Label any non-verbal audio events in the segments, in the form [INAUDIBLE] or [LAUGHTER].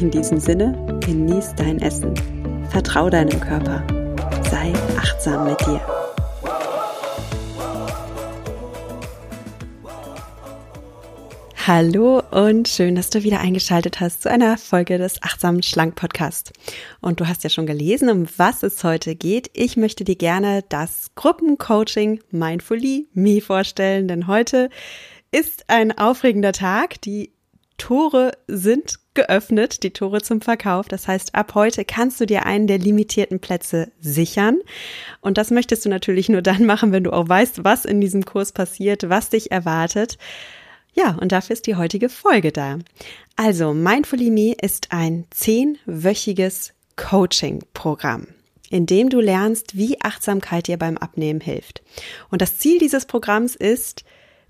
In diesem Sinne, genieß dein Essen. Vertrau deinem Körper. Sei achtsam mit dir. Hallo und schön, dass du wieder eingeschaltet hast zu einer Folge des Achtsamen Schlank Podcast. Und du hast ja schon gelesen, um was es heute geht. Ich möchte dir gerne das Gruppencoaching Mindfully Me vorstellen, denn heute ist ein aufregender Tag. Die Tore sind geöffnet, die Tore zum Verkauf. Das heißt, ab heute kannst du dir einen der limitierten Plätze sichern. Und das möchtest du natürlich nur dann machen, wenn du auch weißt, was in diesem Kurs passiert, was dich erwartet. Ja, und dafür ist die heutige Folge da. Also, Mindfully Me ist ein zehnwöchiges Coaching-Programm in dem du lernst, wie Achtsamkeit dir beim Abnehmen hilft. Und das Ziel dieses Programms ist,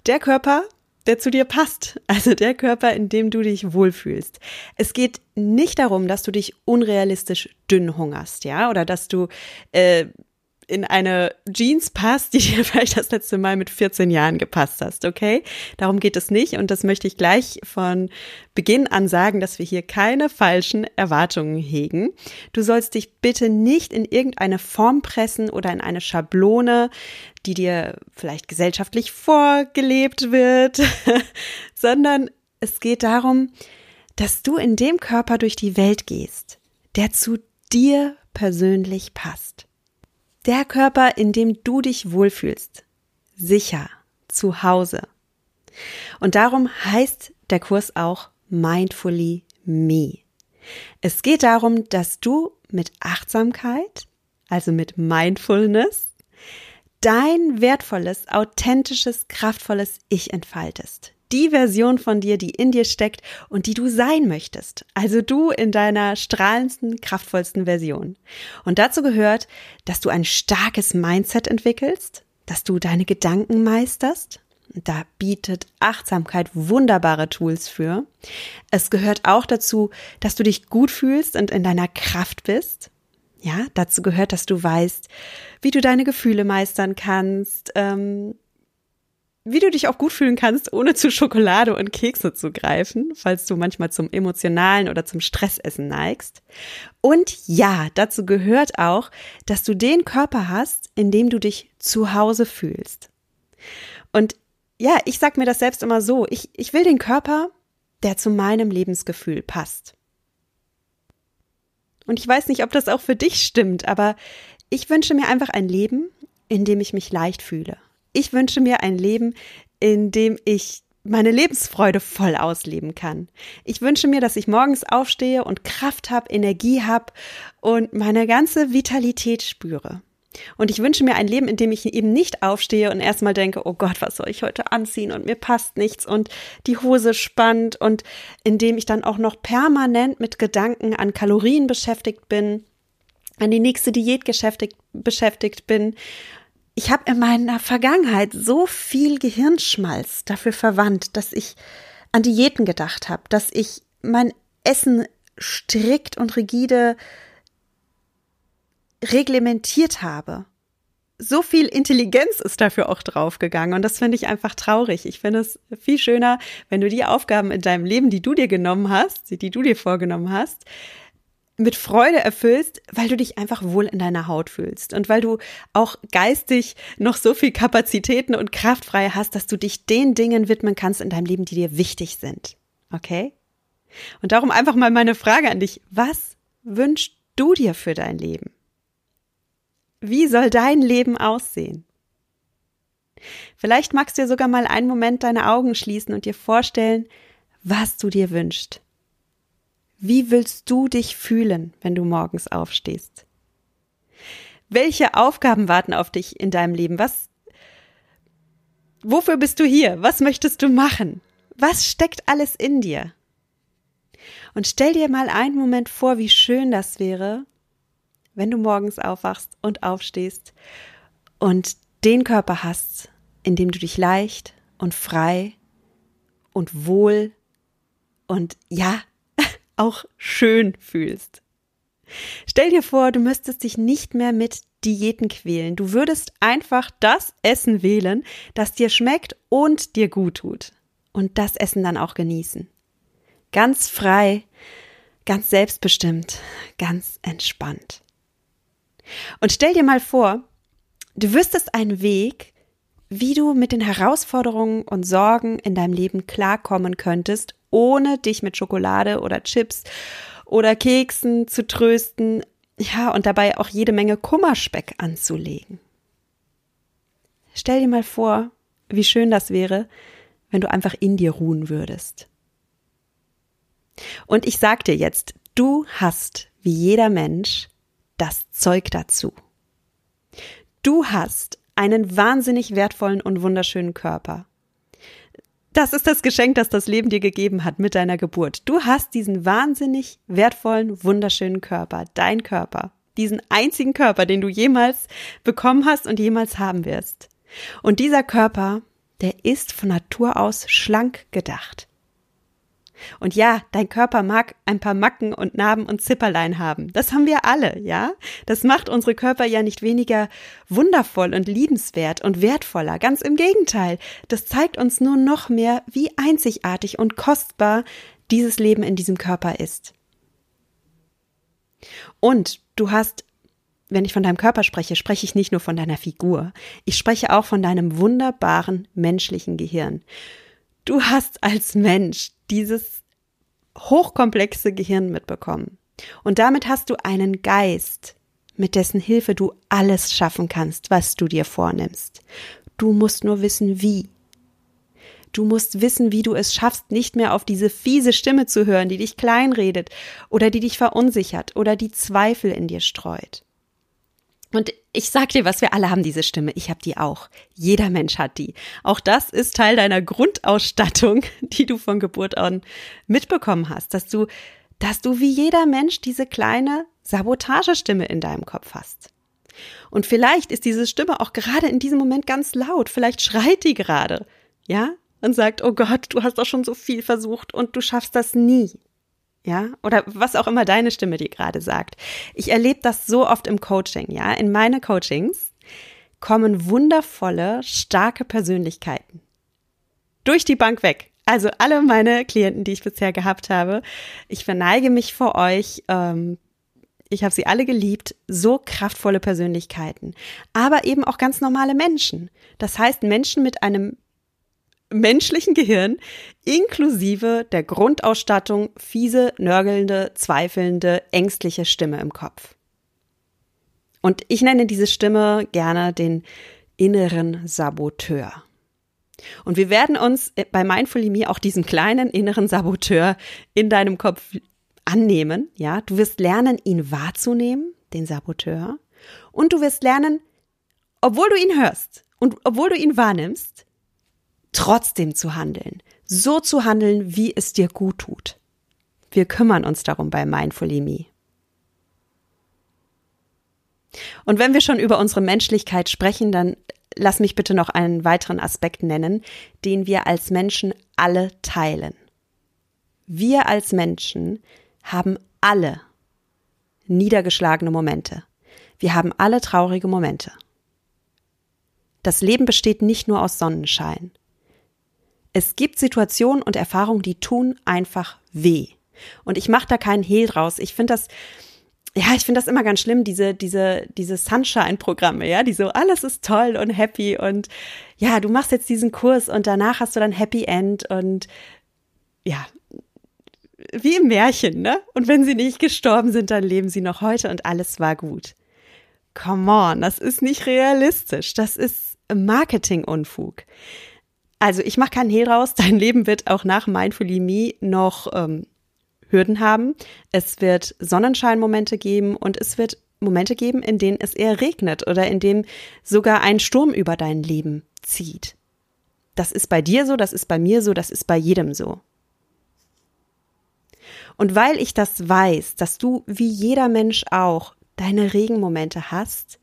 der Körper der zu dir passt. Also der Körper, in dem du dich wohlfühlst. Es geht nicht darum, dass du dich unrealistisch dünn hungerst, ja, oder dass du äh, in eine Jeans passt, die [LAUGHS] dir vielleicht das letzte Mal mit 14 Jahren gepasst hast, okay? Darum geht es nicht und das möchte ich gleich von Beginn an sagen, dass wir hier keine falschen Erwartungen hegen. Du sollst dich bitte nicht in irgendeine Form pressen oder in eine Schablone, die dir vielleicht gesellschaftlich vorgelebt wird, [LAUGHS] sondern es geht darum, dass du in dem Körper durch die Welt gehst, der zu dir persönlich passt. Der Körper, in dem du dich wohlfühlst. Sicher. Zu Hause. Und darum heißt der Kurs auch Mindfully Me. Es geht darum, dass du mit Achtsamkeit, also mit Mindfulness, dein wertvolles, authentisches, kraftvolles Ich entfaltest die Version von dir, die in dir steckt und die du sein möchtest. Also du in deiner strahlendsten, kraftvollsten Version. Und dazu gehört, dass du ein starkes Mindset entwickelst, dass du deine Gedanken meisterst. Da bietet Achtsamkeit wunderbare Tools für. Es gehört auch dazu, dass du dich gut fühlst und in deiner Kraft bist. Ja, dazu gehört, dass du weißt, wie du deine Gefühle meistern kannst, ähm, wie du dich auch gut fühlen kannst, ohne zu Schokolade und Kekse zu greifen, falls du manchmal zum emotionalen oder zum Stressessen neigst. Und ja, dazu gehört auch, dass du den Körper hast, in dem du dich zu Hause fühlst. Und ja, ich sag mir das selbst immer so, ich, ich will den Körper, der zu meinem Lebensgefühl passt. Und ich weiß nicht, ob das auch für dich stimmt, aber ich wünsche mir einfach ein Leben, in dem ich mich leicht fühle, ich wünsche mir ein Leben, in dem ich meine Lebensfreude voll ausleben kann. Ich wünsche mir, dass ich morgens aufstehe und Kraft habe, Energie habe und meine ganze Vitalität spüre. Und ich wünsche mir ein Leben, in dem ich eben nicht aufstehe und erstmal denke, oh Gott, was soll ich heute anziehen und mir passt nichts und die Hose spannt und in dem ich dann auch noch permanent mit Gedanken an Kalorien beschäftigt bin, an die nächste Diät beschäftigt bin ich habe in meiner Vergangenheit so viel Gehirnschmalz dafür verwandt, dass ich an Diäten gedacht habe, dass ich mein Essen strikt und rigide reglementiert habe. So viel Intelligenz ist dafür auch draufgegangen und das finde ich einfach traurig. Ich finde es viel schöner, wenn du die Aufgaben in deinem Leben, die du dir genommen hast, die du dir vorgenommen hast, mit Freude erfüllst, weil du dich einfach wohl in deiner Haut fühlst und weil du auch geistig noch so viel Kapazitäten und Kraft frei hast, dass du dich den Dingen widmen kannst in deinem Leben, die dir wichtig sind. Okay? Und darum einfach mal meine Frage an dich. Was wünschst du dir für dein Leben? Wie soll dein Leben aussehen? Vielleicht magst du dir sogar mal einen Moment deine Augen schließen und dir vorstellen, was du dir wünschst. Wie willst du dich fühlen, wenn du morgens aufstehst? Welche Aufgaben warten auf dich in deinem Leben? Was, wofür bist du hier? Was möchtest du machen? Was steckt alles in dir? Und stell dir mal einen Moment vor, wie schön das wäre, wenn du morgens aufwachst und aufstehst und den Körper hast, in dem du dich leicht und frei und wohl und ja, auch schön fühlst. Stell dir vor, du müsstest dich nicht mehr mit Diäten quälen. Du würdest einfach das Essen wählen, das dir schmeckt und dir gut tut. Und das Essen dann auch genießen. Ganz frei, ganz selbstbestimmt, ganz entspannt. Und stell dir mal vor, du wüsstest einen Weg, wie du mit den Herausforderungen und Sorgen in deinem Leben klarkommen könntest, ohne dich mit Schokolade oder Chips oder Keksen zu trösten, ja, und dabei auch jede Menge Kummerspeck anzulegen. Stell dir mal vor, wie schön das wäre, wenn du einfach in dir ruhen würdest. Und ich sag dir jetzt, du hast, wie jeder Mensch, das Zeug dazu. Du hast einen wahnsinnig wertvollen und wunderschönen Körper. Das ist das Geschenk, das das Leben dir gegeben hat mit deiner Geburt. Du hast diesen wahnsinnig wertvollen, wunderschönen Körper, dein Körper, diesen einzigen Körper, den du jemals bekommen hast und jemals haben wirst. Und dieser Körper, der ist von Natur aus schlank gedacht. Und ja, dein Körper mag ein paar Macken und Narben und Zipperlein haben. Das haben wir alle, ja? Das macht unsere Körper ja nicht weniger wundervoll und liebenswert und wertvoller. Ganz im Gegenteil. Das zeigt uns nur noch mehr, wie einzigartig und kostbar dieses Leben in diesem Körper ist. Und du hast wenn ich von deinem Körper spreche, spreche ich nicht nur von deiner Figur, ich spreche auch von deinem wunderbaren menschlichen Gehirn. Du hast als Mensch dieses hochkomplexe Gehirn mitbekommen. Und damit hast du einen Geist, mit dessen Hilfe du alles schaffen kannst, was du dir vornimmst. Du musst nur wissen, wie. Du musst wissen, wie du es schaffst, nicht mehr auf diese fiese Stimme zu hören, die dich kleinredet oder die dich verunsichert oder die Zweifel in dir streut. Und ich sag dir was, wir alle haben diese Stimme. Ich habe die auch. Jeder Mensch hat die. Auch das ist Teil deiner Grundausstattung, [LAUGHS] die du von Geburt an mitbekommen hast, dass du, dass du wie jeder Mensch diese kleine Sabotagestimme in deinem Kopf hast. Und vielleicht ist diese Stimme auch gerade in diesem Moment ganz laut. Vielleicht schreit die gerade. Ja? Und sagt, oh Gott, du hast doch schon so viel versucht und du schaffst das nie ja, oder was auch immer deine Stimme dir gerade sagt. Ich erlebe das so oft im Coaching, ja. In meine Coachings kommen wundervolle, starke Persönlichkeiten. Durch die Bank weg. Also alle meine Klienten, die ich bisher gehabt habe, ich verneige mich vor euch. Ähm, ich habe sie alle geliebt, so kraftvolle Persönlichkeiten, aber eben auch ganz normale Menschen. Das heißt Menschen mit einem menschlichen Gehirn inklusive der Grundausstattung fiese, nörgelnde, zweifelnde, ängstliche Stimme im Kopf. Und ich nenne diese Stimme gerne den inneren Saboteur. Und wir werden uns bei Mindful Me auch diesen kleinen inneren Saboteur in deinem Kopf annehmen, ja. Du wirst lernen, ihn wahrzunehmen, den Saboteur. Und du wirst lernen, obwohl du ihn hörst und obwohl du ihn wahrnimmst, trotzdem zu handeln, so zu handeln, wie es dir gut tut. Wir kümmern uns darum bei Mindfully Me. Und wenn wir schon über unsere Menschlichkeit sprechen, dann lass mich bitte noch einen weiteren Aspekt nennen, den wir als Menschen alle teilen. Wir als Menschen haben alle niedergeschlagene Momente. Wir haben alle traurige Momente. Das Leben besteht nicht nur aus Sonnenschein. Es gibt Situationen und Erfahrungen, die tun einfach weh. Und ich mache da keinen Hehl draus. Ich finde das, ja, ich finde das immer ganz schlimm, diese, diese, diese Sunshine-Programme, ja, die so, alles ist toll und happy und ja, du machst jetzt diesen Kurs und danach hast du dann Happy End und ja, wie im Märchen, ne? Und wenn sie nicht gestorben sind, dann leben sie noch heute und alles war gut. Come on, das ist nicht realistisch. Das ist Marketing-Unfug. Also ich mache keinen Hehl raus, [LAUGHS] dein Leben wird auch nach Mindfully Me noch ähm, Hürden haben. Es wird Sonnenscheinmomente geben und es wird Momente geben, in denen es eher regnet oder in denen sogar ein Sturm über dein Leben zieht. Das ist bei dir so, das ist bei mir so, das ist bei jedem so. Und weil ich das weiß, dass du wie jeder Mensch auch deine Regenmomente hast,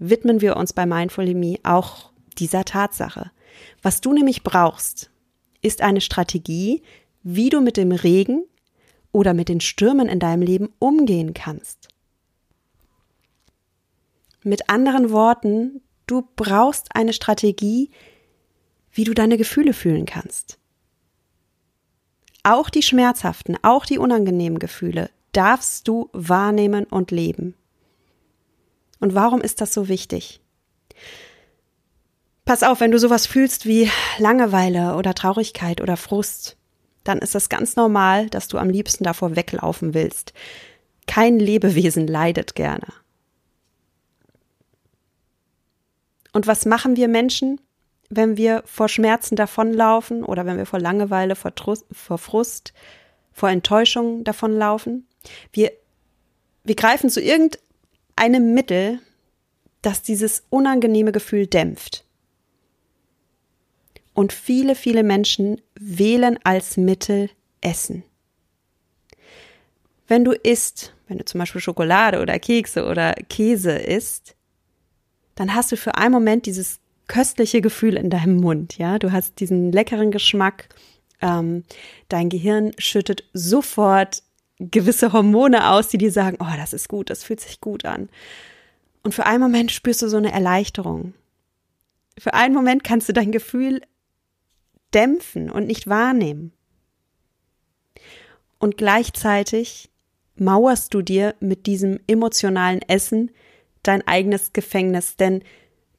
widmen wir uns bei Mindful Me auch dieser Tatsache. Was du nämlich brauchst, ist eine Strategie, wie du mit dem Regen oder mit den Stürmen in deinem Leben umgehen kannst. Mit anderen Worten, du brauchst eine Strategie, wie du deine Gefühle fühlen kannst. Auch die schmerzhaften, auch die unangenehmen Gefühle darfst du wahrnehmen und leben. Und warum ist das so wichtig? Pass auf, wenn du sowas fühlst wie Langeweile oder Traurigkeit oder Frust, dann ist es ganz normal, dass du am liebsten davor weglaufen willst. Kein Lebewesen leidet gerne. Und was machen wir Menschen, wenn wir vor Schmerzen davonlaufen oder wenn wir vor Langeweile, vor, Trust, vor Frust, vor Enttäuschung davonlaufen? Wir, wir greifen zu irgendeinem Mittel, das dieses unangenehme Gefühl dämpft. Und viele, viele Menschen wählen als Mittel Essen. Wenn du isst, wenn du zum Beispiel Schokolade oder Kekse oder Käse isst, dann hast du für einen Moment dieses köstliche Gefühl in deinem Mund, ja. Du hast diesen leckeren Geschmack. Ähm, dein Gehirn schüttet sofort gewisse Hormone aus, die dir sagen, oh, das ist gut, das fühlt sich gut an. Und für einen Moment spürst du so eine Erleichterung. Für einen Moment kannst du dein Gefühl dämpfen und nicht wahrnehmen. Und gleichzeitig mauerst du dir mit diesem emotionalen Essen dein eigenes Gefängnis, denn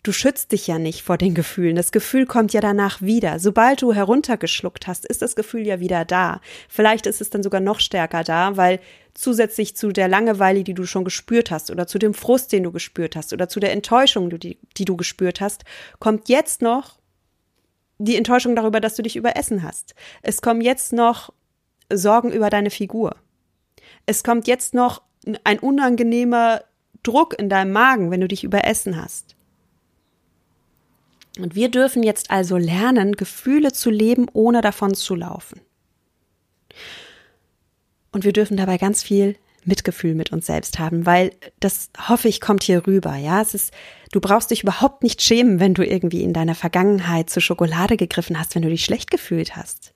du schützt dich ja nicht vor den Gefühlen. Das Gefühl kommt ja danach wieder. Sobald du heruntergeschluckt hast, ist das Gefühl ja wieder da. Vielleicht ist es dann sogar noch stärker da, weil zusätzlich zu der Langeweile, die du schon gespürt hast, oder zu dem Frust, den du gespürt hast, oder zu der Enttäuschung, die, die du gespürt hast, kommt jetzt noch die Enttäuschung darüber, dass du dich überessen hast. Es kommen jetzt noch Sorgen über deine Figur. Es kommt jetzt noch ein unangenehmer Druck in deinem Magen, wenn du dich überessen hast. Und wir dürfen jetzt also lernen, Gefühle zu leben, ohne davon zu laufen. Und wir dürfen dabei ganz viel Mitgefühl mit uns selbst haben, weil das hoffe ich kommt hier rüber, ja. Es ist, du brauchst dich überhaupt nicht schämen, wenn du irgendwie in deiner Vergangenheit zu Schokolade gegriffen hast, wenn du dich schlecht gefühlt hast.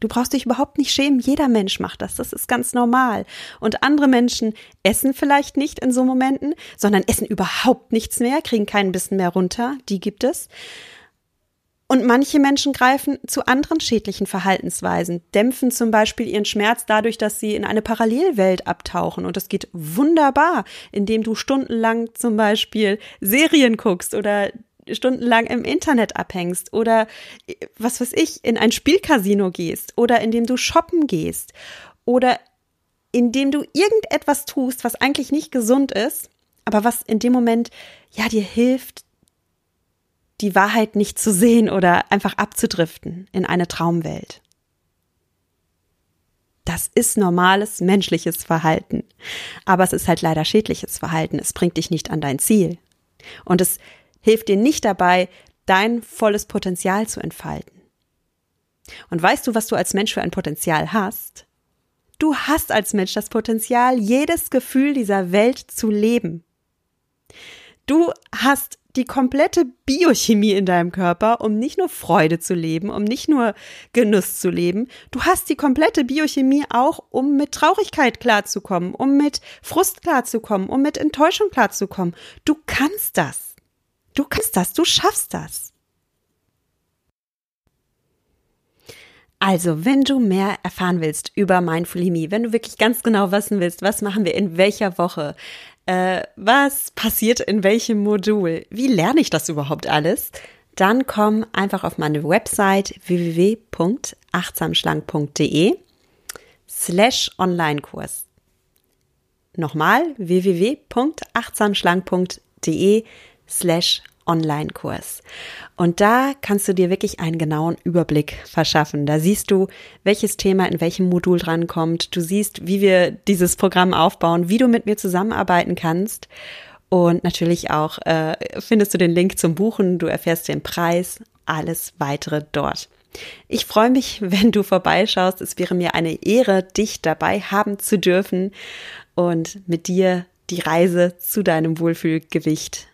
Du brauchst dich überhaupt nicht schämen. Jeder Mensch macht das. Das ist ganz normal. Und andere Menschen essen vielleicht nicht in so Momenten, sondern essen überhaupt nichts mehr, kriegen keinen Bissen mehr runter. Die gibt es. Und manche Menschen greifen zu anderen schädlichen Verhaltensweisen, dämpfen zum Beispiel ihren Schmerz dadurch, dass sie in eine Parallelwelt abtauchen. Und das geht wunderbar, indem du stundenlang zum Beispiel Serien guckst oder stundenlang im Internet abhängst oder was weiß ich, in ein Spielcasino gehst oder indem du shoppen gehst oder indem du irgendetwas tust, was eigentlich nicht gesund ist, aber was in dem Moment ja dir hilft, die Wahrheit nicht zu sehen oder einfach abzudriften in eine Traumwelt. Das ist normales menschliches Verhalten. Aber es ist halt leider schädliches Verhalten. Es bringt dich nicht an dein Ziel. Und es hilft dir nicht dabei, dein volles Potenzial zu entfalten. Und weißt du, was du als Mensch für ein Potenzial hast? Du hast als Mensch das Potenzial, jedes Gefühl dieser Welt zu leben. Du hast die komplette Biochemie in deinem Körper, um nicht nur Freude zu leben, um nicht nur Genuss zu leben. Du hast die komplette Biochemie auch, um mit Traurigkeit klarzukommen, um mit Frust klarzukommen, um mit Enttäuschung klarzukommen. Du kannst das. Du kannst das. Du schaffst das. Also, wenn du mehr erfahren willst über Mindful Me, wenn du wirklich ganz genau wissen willst, was machen wir in welcher Woche, äh, was passiert in welchem Modul, wie lerne ich das überhaupt alles, dann komm einfach auf meine Website www.achtsamschlank.de slash Online-Kurs. Nochmal www.achtsamschlank.de slash Online-Kurs. Und da kannst du dir wirklich einen genauen Überblick verschaffen. Da siehst du, welches Thema in welchem Modul drankommt. Du siehst, wie wir dieses Programm aufbauen, wie du mit mir zusammenarbeiten kannst. Und natürlich auch äh, findest du den Link zum Buchen. Du erfährst den Preis, alles weitere dort. Ich freue mich, [LAUGHS] wenn du vorbeischaust. Es wäre mir eine Ehre, dich dabei haben zu dürfen und mit dir die Reise zu deinem Wohlfühlgewicht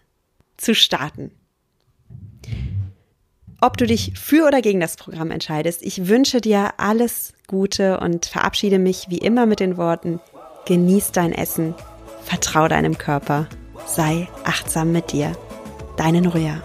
zu starten. Ob du dich für oder gegen das Programm entscheidest, ich wünsche dir alles Gute und verabschiede mich wie immer mit den Worten, genieß dein Essen, vertrau deinem Körper, sei achtsam mit dir. Deine Noria.